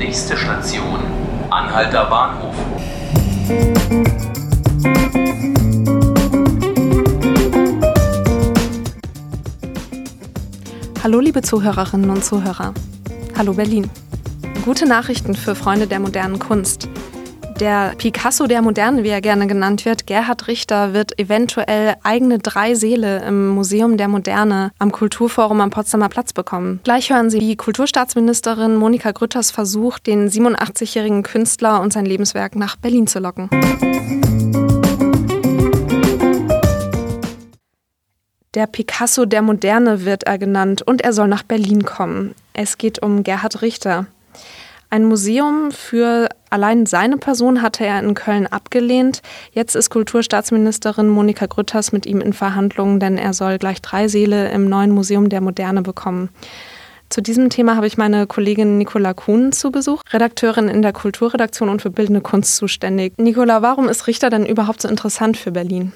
Nächste Station, Anhalter Bahnhof. Hallo liebe Zuhörerinnen und Zuhörer. Hallo Berlin. Gute Nachrichten für Freunde der modernen Kunst. Der Picasso der Moderne, wie er gerne genannt wird, Gerhard Richter, wird eventuell eigene drei Säle im Museum der Moderne am Kulturforum am Potsdamer Platz bekommen. Gleich hören Sie, wie Kulturstaatsministerin Monika Grütters versucht, den 87-jährigen Künstler und sein Lebenswerk nach Berlin zu locken. Der Picasso der Moderne wird er genannt und er soll nach Berlin kommen. Es geht um Gerhard Richter. Ein Museum für allein seine Person hatte er in Köln abgelehnt. Jetzt ist Kulturstaatsministerin Monika Grütters mit ihm in Verhandlungen, denn er soll gleich drei Säle im neuen Museum der Moderne bekommen. Zu diesem Thema habe ich meine Kollegin Nicola Kuhn zu Besuch, Redakteurin in der Kulturredaktion und für bildende Kunst zuständig. Nicola, warum ist Richter denn überhaupt so interessant für Berlin?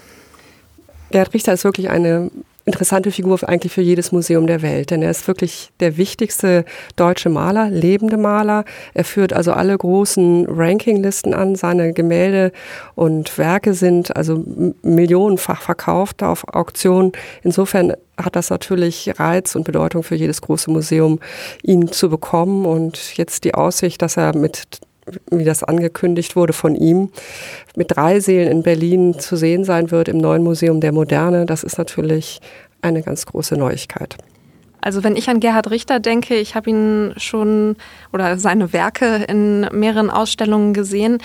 Gerhard Richter ist wirklich eine interessante Figur eigentlich für jedes Museum der Welt, denn er ist wirklich der wichtigste deutsche Maler, lebende Maler. Er führt also alle großen Rankinglisten an. Seine Gemälde und Werke sind also millionenfach verkauft auf Auktionen. Insofern hat das natürlich Reiz und Bedeutung für jedes große Museum, ihn zu bekommen. Und jetzt die Aussicht, dass er mit wie das angekündigt wurde von ihm, mit drei Seelen in Berlin zu sehen sein wird im neuen Museum der Moderne. Das ist natürlich eine ganz große Neuigkeit. Also wenn ich an Gerhard Richter denke, ich habe ihn schon oder seine Werke in mehreren Ausstellungen gesehen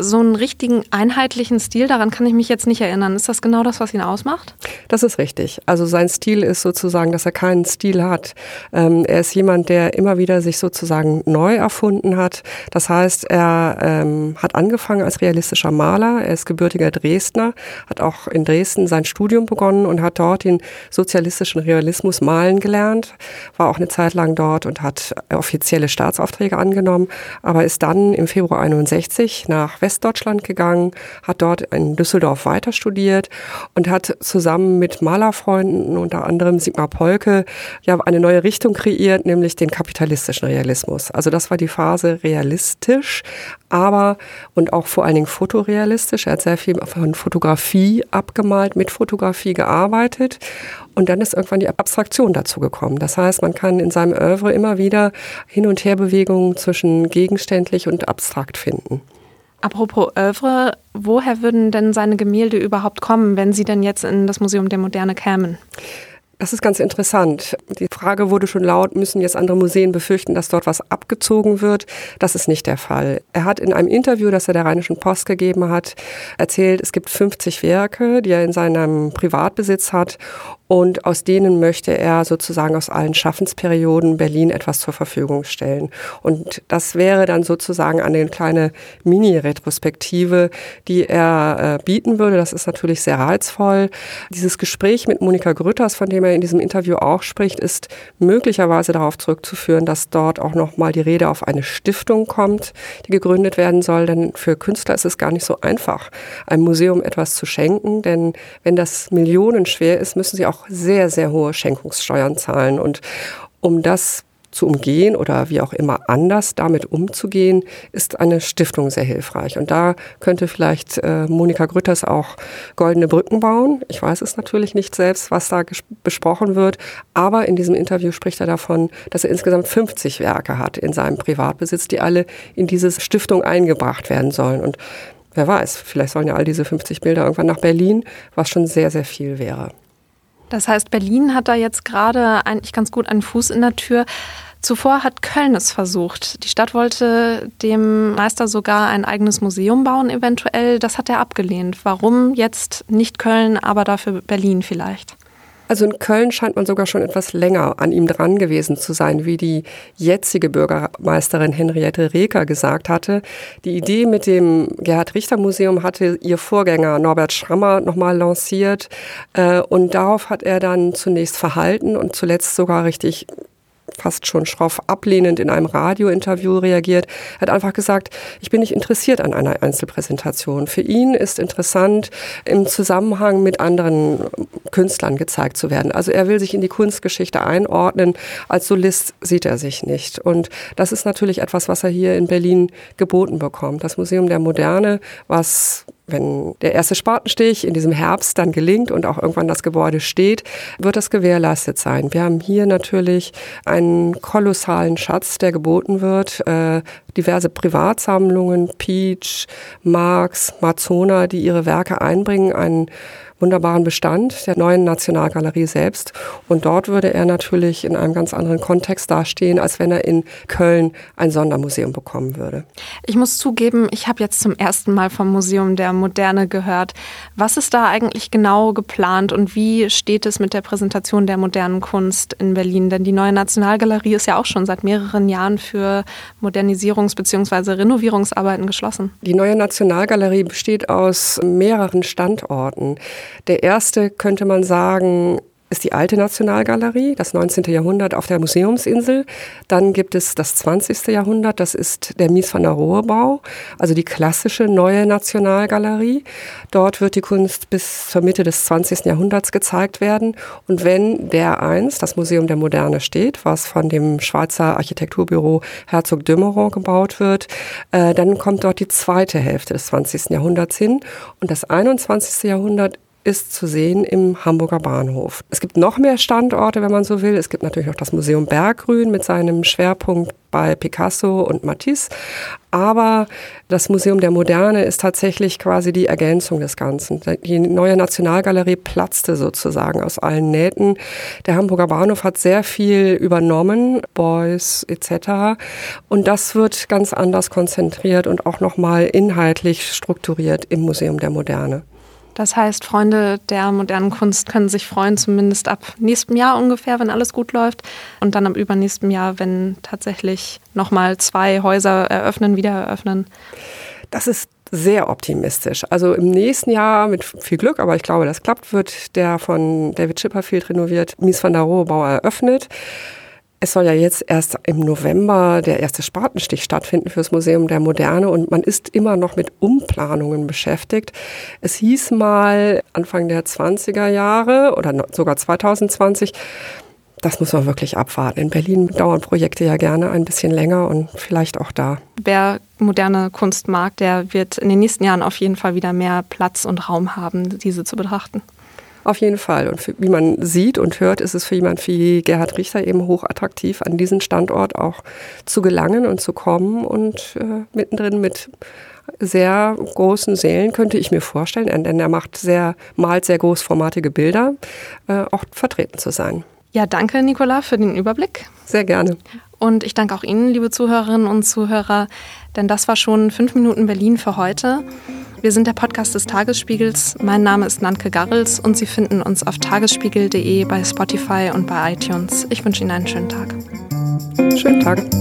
so einen richtigen einheitlichen Stil, daran kann ich mich jetzt nicht erinnern. Ist das genau das, was ihn ausmacht? Das ist richtig. Also sein Stil ist sozusagen, dass er keinen Stil hat. Ähm, er ist jemand, der immer wieder sich sozusagen neu erfunden hat. Das heißt, er ähm, hat angefangen als realistischer Maler. Er ist gebürtiger Dresdner, hat auch in Dresden sein Studium begonnen und hat dort den sozialistischen Realismus malen gelernt. War auch eine Zeit lang dort und hat offizielle Staatsaufträge angenommen, aber ist dann im Februar 61 nach Westdeutschland gegangen, hat dort in Düsseldorf weiter studiert und hat zusammen mit Malerfreunden, unter anderem Sigmar Polke, ja eine neue Richtung kreiert, nämlich den kapitalistischen Realismus. Also das war die Phase realistisch, aber und auch vor allen Dingen fotorealistisch. Er hat sehr viel von Fotografie abgemalt, mit Fotografie gearbeitet. Und dann ist irgendwann die Abstraktion dazu gekommen. Das heißt, man kann in seinem Oeuvre immer wieder Hin- und Herbewegungen zwischen gegenständlich und abstrakt finden. Apropos Oeuvre, woher würden denn seine Gemälde überhaupt kommen, wenn sie denn jetzt in das Museum der Moderne kämen? Das ist ganz interessant. Die Frage wurde schon laut, müssen jetzt andere Museen befürchten, dass dort was abgezogen wird? Das ist nicht der Fall. Er hat in einem Interview, das er der Rheinischen Post gegeben hat, erzählt, es gibt 50 Werke, die er in seinem Privatbesitz hat und aus denen möchte er sozusagen aus allen Schaffensperioden Berlin etwas zur Verfügung stellen. Und das wäre dann sozusagen eine kleine Mini-Retrospektive, die er äh, bieten würde. Das ist natürlich sehr reizvoll. Dieses Gespräch mit Monika Grütters, von dem er in diesem Interview auch spricht, ist möglicherweise darauf zurückzuführen, dass dort auch nochmal die Rede auf eine Stiftung kommt, die gegründet werden soll. Denn für Künstler ist es gar nicht so einfach, einem Museum etwas zu schenken. Denn wenn das millionenschwer ist, müssen sie auch sehr, sehr hohe Schenkungssteuern zahlen. Und um das zu umgehen oder wie auch immer anders damit umzugehen, ist eine Stiftung sehr hilfreich. Und da könnte vielleicht äh, Monika Grütters auch goldene Brücken bauen. Ich weiß es natürlich nicht selbst, was da besprochen wird, aber in diesem Interview spricht er davon, dass er insgesamt 50 Werke hat in seinem Privatbesitz, die alle in diese Stiftung eingebracht werden sollen. Und wer weiß, vielleicht sollen ja all diese 50 Bilder irgendwann nach Berlin, was schon sehr, sehr viel wäre. Das heißt, Berlin hat da jetzt gerade eigentlich ganz gut einen Fuß in der Tür. Zuvor hat Köln es versucht. Die Stadt wollte dem Meister sogar ein eigenes Museum bauen, eventuell. Das hat er abgelehnt. Warum jetzt nicht Köln, aber dafür Berlin vielleicht? Also in Köln scheint man sogar schon etwas länger an ihm dran gewesen zu sein, wie die jetzige Bürgermeisterin Henriette Reker gesagt hatte. Die Idee mit dem Gerhard Richter Museum hatte ihr Vorgänger Norbert Schrammer nochmal lanciert äh, und darauf hat er dann zunächst verhalten und zuletzt sogar richtig fast schon schroff ablehnend in einem Radiointerview reagiert. Er hat einfach gesagt, ich bin nicht interessiert an einer Einzelpräsentation. Für ihn ist interessant, im Zusammenhang mit anderen Künstlern gezeigt zu werden. Also er will sich in die Kunstgeschichte einordnen. Als Solist sieht er sich nicht. Und das ist natürlich etwas, was er hier in Berlin geboten bekommt. Das Museum der Moderne, was wenn der erste Spatenstich in diesem Herbst dann gelingt und auch irgendwann das Gebäude steht, wird das gewährleistet sein. Wir haben hier natürlich einen kolossalen Schatz, der geboten wird. Äh, diverse Privatsammlungen, Peach, Marx, Marzona, die ihre Werke einbringen, einen wunderbaren Bestand der neuen Nationalgalerie selbst. Und dort würde er natürlich in einem ganz anderen Kontext dastehen, als wenn er in Köln ein Sondermuseum bekommen würde. Ich muss zugeben, ich habe jetzt zum ersten Mal vom Museum der Moderne gehört. Was ist da eigentlich genau geplant und wie steht es mit der Präsentation der modernen Kunst in Berlin? Denn die neue Nationalgalerie ist ja auch schon seit mehreren Jahren für Modernisierungs- bzw. Renovierungsarbeiten geschlossen. Die neue Nationalgalerie besteht aus mehreren Standorten. Der erste könnte man sagen, ist die alte Nationalgalerie, das 19. Jahrhundert auf der Museumsinsel. Dann gibt es das 20. Jahrhundert, das ist der Mies van der Rohe Bau, also die klassische neue Nationalgalerie. Dort wird die Kunst bis zur Mitte des 20. Jahrhunderts gezeigt werden. Und wenn der eins, das Museum der Moderne steht, was von dem Schweizer Architekturbüro Herzog Dümmeron gebaut wird, äh, dann kommt dort die zweite Hälfte des 20. Jahrhunderts hin. Und das 21. Jahrhundert ist zu sehen im Hamburger Bahnhof. Es gibt noch mehr Standorte, wenn man so will. Es gibt natürlich noch das Museum Berggrün mit seinem Schwerpunkt bei Picasso und Matisse. Aber das Museum der Moderne ist tatsächlich quasi die Ergänzung des Ganzen. Die neue Nationalgalerie platzte sozusagen aus allen Nähten. Der Hamburger Bahnhof hat sehr viel übernommen, Beuys etc. Und das wird ganz anders konzentriert und auch nochmal inhaltlich strukturiert im Museum der Moderne. Das heißt, Freunde der modernen Kunst können sich freuen, zumindest ab nächstem Jahr ungefähr, wenn alles gut läuft. Und dann ab übernächstem Jahr, wenn tatsächlich nochmal zwei Häuser eröffnen, wieder eröffnen. Das ist sehr optimistisch. Also im nächsten Jahr mit viel Glück, aber ich glaube, das klappt, wird der von David Chipperfield renoviert Mies van der Rohe Bau eröffnet. Es soll ja jetzt erst im November der erste Spatenstich stattfinden fürs Museum der Moderne und man ist immer noch mit Umplanungen beschäftigt. Es hieß mal Anfang der 20er Jahre oder sogar 2020, das muss man wirklich abwarten. In Berlin dauern Projekte ja gerne ein bisschen länger und vielleicht auch da. Wer moderne Kunst mag, der wird in den nächsten Jahren auf jeden Fall wieder mehr Platz und Raum haben, diese zu betrachten. Auf jeden Fall. Und für, wie man sieht und hört, ist es für jemand wie Gerhard Richter eben hochattraktiv, an diesen Standort auch zu gelangen und zu kommen und äh, mittendrin mit sehr großen Sälen könnte ich mir vorstellen, denn er macht sehr, malt sehr großformatige Bilder, äh, auch vertreten zu sein. Ja, danke, Nicola, für den Überblick. Sehr gerne. Und ich danke auch Ihnen, liebe Zuhörerinnen und Zuhörer, denn das war schon fünf Minuten Berlin für heute. Wir sind der Podcast des Tagesspiegels. Mein Name ist Nanke Garrels und Sie finden uns auf tagesspiegel.de bei Spotify und bei iTunes. Ich wünsche Ihnen einen schönen Tag. Schönen Tag.